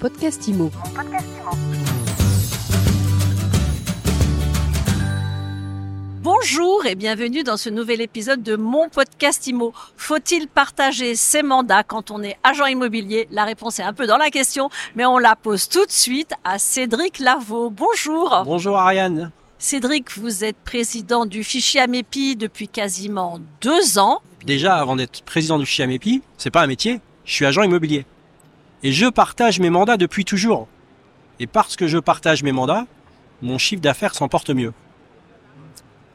podcast IMO. Bonjour et bienvenue dans ce nouvel épisode de mon podcast IMO. Faut-il partager ses mandats quand on est agent immobilier? La réponse est un peu dans la question, mais on la pose tout de suite à Cédric Lavaux. Bonjour. Bonjour Ariane. Cédric, vous êtes président du fichier Amépi depuis quasiment deux ans. Déjà, avant d'être président du fichier Amépi, c'est pas un métier, je suis agent immobilier. Et je partage mes mandats depuis toujours. Et parce que je partage mes mandats, mon chiffre d'affaires s'en porte mieux.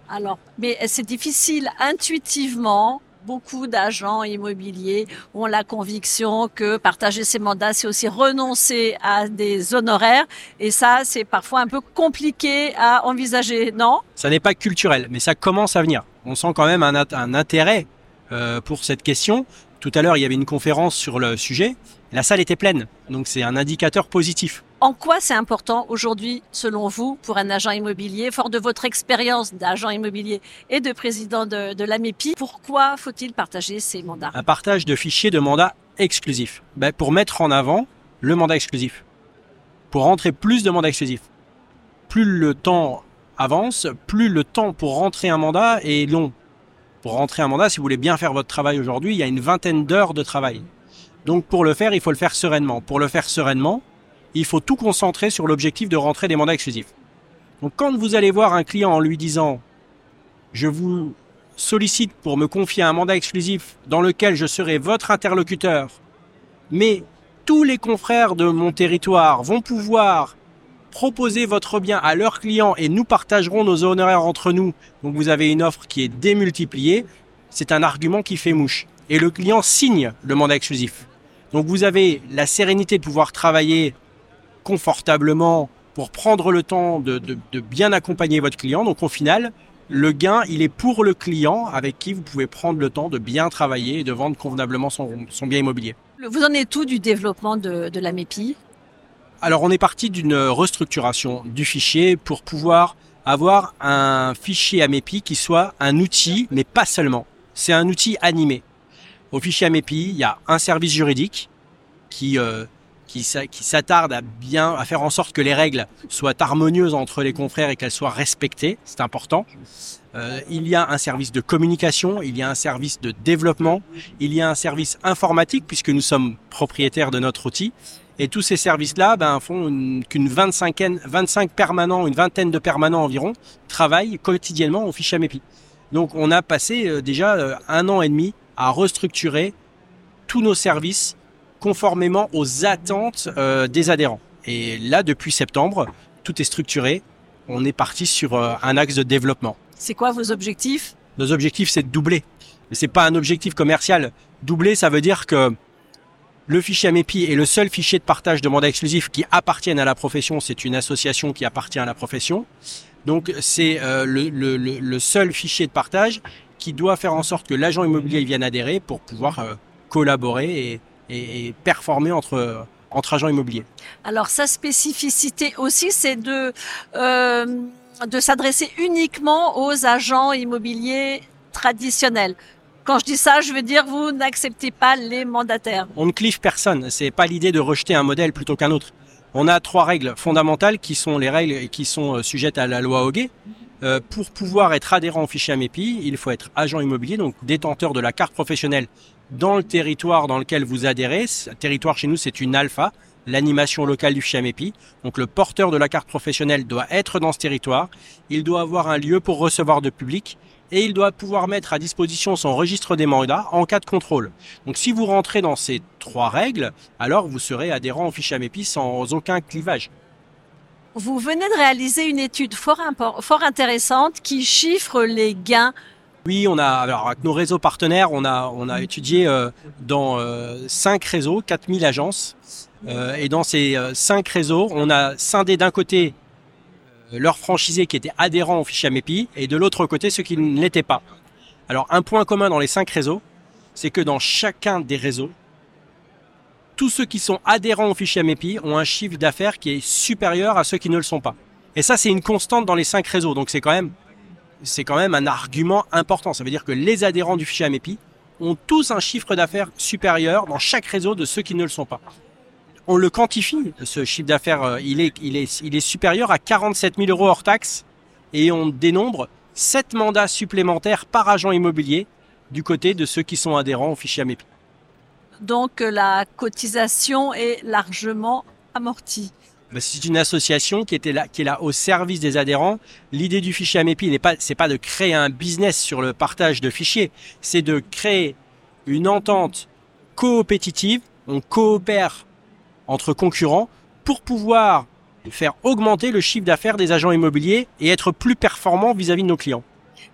Alors, mais c'est difficile intuitivement. Beaucoup d'agents immobiliers ont la conviction que partager ses mandats, c'est aussi renoncer à des honoraires. Et ça, c'est parfois un peu compliqué à envisager, non? Ça n'est pas culturel, mais ça commence à venir. On sent quand même un, un intérêt euh, pour cette question. Tout à l'heure, il y avait une conférence sur le sujet. La salle était pleine, donc c'est un indicateur positif. En quoi c'est important aujourd'hui, selon vous, pour un agent immobilier, fort de votre expérience d'agent immobilier et de président de, de l'AMEPI, pourquoi faut-il partager ces mandats? Un partage de fichiers de mandats exclusifs. Ben, pour mettre en avant le mandat exclusif. Pour rentrer plus de mandats exclusifs. Plus le temps avance, plus le temps pour rentrer un mandat est long. Pour rentrer un mandat, si vous voulez bien faire votre travail aujourd'hui, il y a une vingtaine d'heures de travail. Donc pour le faire, il faut le faire sereinement. Pour le faire sereinement, il faut tout concentrer sur l'objectif de rentrer des mandats exclusifs. Donc quand vous allez voir un client en lui disant je vous sollicite pour me confier un mandat exclusif dans lequel je serai votre interlocuteur, mais tous les confrères de mon territoire vont pouvoir proposer votre bien à leurs clients et nous partagerons nos honoraires entre nous. Donc vous avez une offre qui est démultipliée. C'est un argument qui fait mouche. Et le client signe le mandat exclusif. Donc vous avez la sérénité de pouvoir travailler confortablement pour prendre le temps de, bien accompagner votre client. Donc au final, le gain, il est pour le client avec qui vous pouvez prendre le temps de bien travailler et de vendre convenablement son, son bien immobilier. Vous en êtes tout du développement de, de la MEPI Alors on est parti d'une restructuration du fichier pour pouvoir avoir un fichier AMEPI qui soit un outil, mais pas seulement. C'est un outil animé. Au fichier AMEPI, il y a un service juridique qui euh, qui, qui s'attarde à bien à faire en sorte que les règles soient harmonieuses entre les confrères et qu'elles soient respectées. C'est important. Euh, il y a un service de communication, il y a un service de développement, il y a un service informatique puisque nous sommes propriétaires de notre outil. Et tous ces services-là ben, font qu'une 25, 25 permanents, une vingtaine de permanents environ, travaillent quotidiennement au fichier AMEPI. Donc on a passé euh, déjà euh, un an et demi à restructurer tous nos services conformément aux attentes euh, des adhérents. Et là, depuis septembre, tout est structuré. On est parti sur euh, un axe de développement. C'est quoi vos objectifs? Nos objectifs, c'est de doubler. Mais c'est pas un objectif commercial. Doubler, ça veut dire que le fichier AMEPI est le seul fichier de partage de mandats exclusifs qui appartiennent à la profession. C'est une association qui appartient à la profession. Donc c'est euh, le, seul fichier de partage qui doit faire en sorte que l'agent immobilier vienne adhérer pour pouvoir euh, collaborer et, performer entre agents immobiliers. Alors sa spécificité aussi, c'est de euh, de s'adresser uniquement aux agents immobiliers traditionnels. Quand je dis ça, je veux dire vous n'acceptez pas les mandataires. On ne clive personne. C'est pas l'idée de rejeter un modèle plutôt qu'un autre. On a trois règles fondamentales qui sont les règles qui sont sujettes à la loi Hoguet. Euh, pour pouvoir être adhérent au fichier AMEPI, il faut être agent immobilier, donc détenteur de la carte professionnelle dans le territoire dans lequel vous adhérez. Ce territoire chez nous, c'est une alpha, l'animation locale du fichier AMEPI. Donc le porteur de la carte professionnelle doit être dans ce territoire. Il doit avoir un lieu pour recevoir de public et il doit pouvoir mettre à disposition son registre des mandats en cas de contrôle. Donc si vous rentrez dans ces trois règles, alors vous serez adhérent au fichier AMEPI sans aucun clivage. Vous venez de réaliser une étude fort, fort intéressante qui chiffre les gains oui, on a alors avec nos réseaux partenaires, on a on a étudié euh, dans euh, cinq réseaux, 4000 agences, euh, et dans ces cinq réseaux, on a scindé d'un côté leurs franchisés qui étaient adhérents au fichier AMEPI, et de l'autre côté ceux qui ne l'étaient pas. Alors un point commun dans les cinq réseaux, c'est que dans chacun des réseaux, tous ceux qui sont adhérents au fichier AMEPI ont un chiffre d'affaires qui est supérieur à ceux qui ne le sont pas. Et ça, c'est une constante dans les cinq réseaux. Donc c'est quand même c'est quand même un argument important. Ça veut dire que les adhérents du fichier AMEPI ont tous un chiffre d'affaires supérieur dans chaque réseau de ceux qui ne le sont pas. On le quantifie, ce chiffre d'affaires, euh, il est, il, est, il est supérieur à 47 000 euros hors taxes et on dénombre 7 mandats supplémentaires par agent immobilier du côté de ceux qui sont adhérents au fichier AMEPI. Donc la cotisation est largement amortie. C'est une association qui était là, qui est là au service des adhérents. L'idée du fichier AMEPI n'est pas, c'est pas de créer un business sur le partage de fichiers, c'est de créer une entente coopétitive. On coopère entre concurrents pour pouvoir faire augmenter le chiffre d'affaires des agents immobiliers et être plus performants vis-à-vis de nos clients.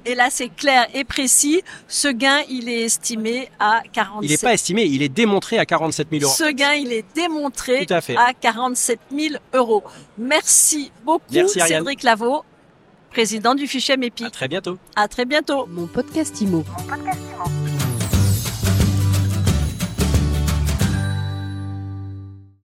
Et là, c'est clair et précis. Ce gain, il est estimé à 47 Il n'est pas estimé, il est démontré à 47 000 euros. Ce gain, il est démontré Tout à fait. à 47 000 euros. Merci beaucoup, Merci. Cédric Lavaux, président du fichier MEPI. À très bientôt. À très bientôt. Mon podcast IMO. Mon podcast Imo.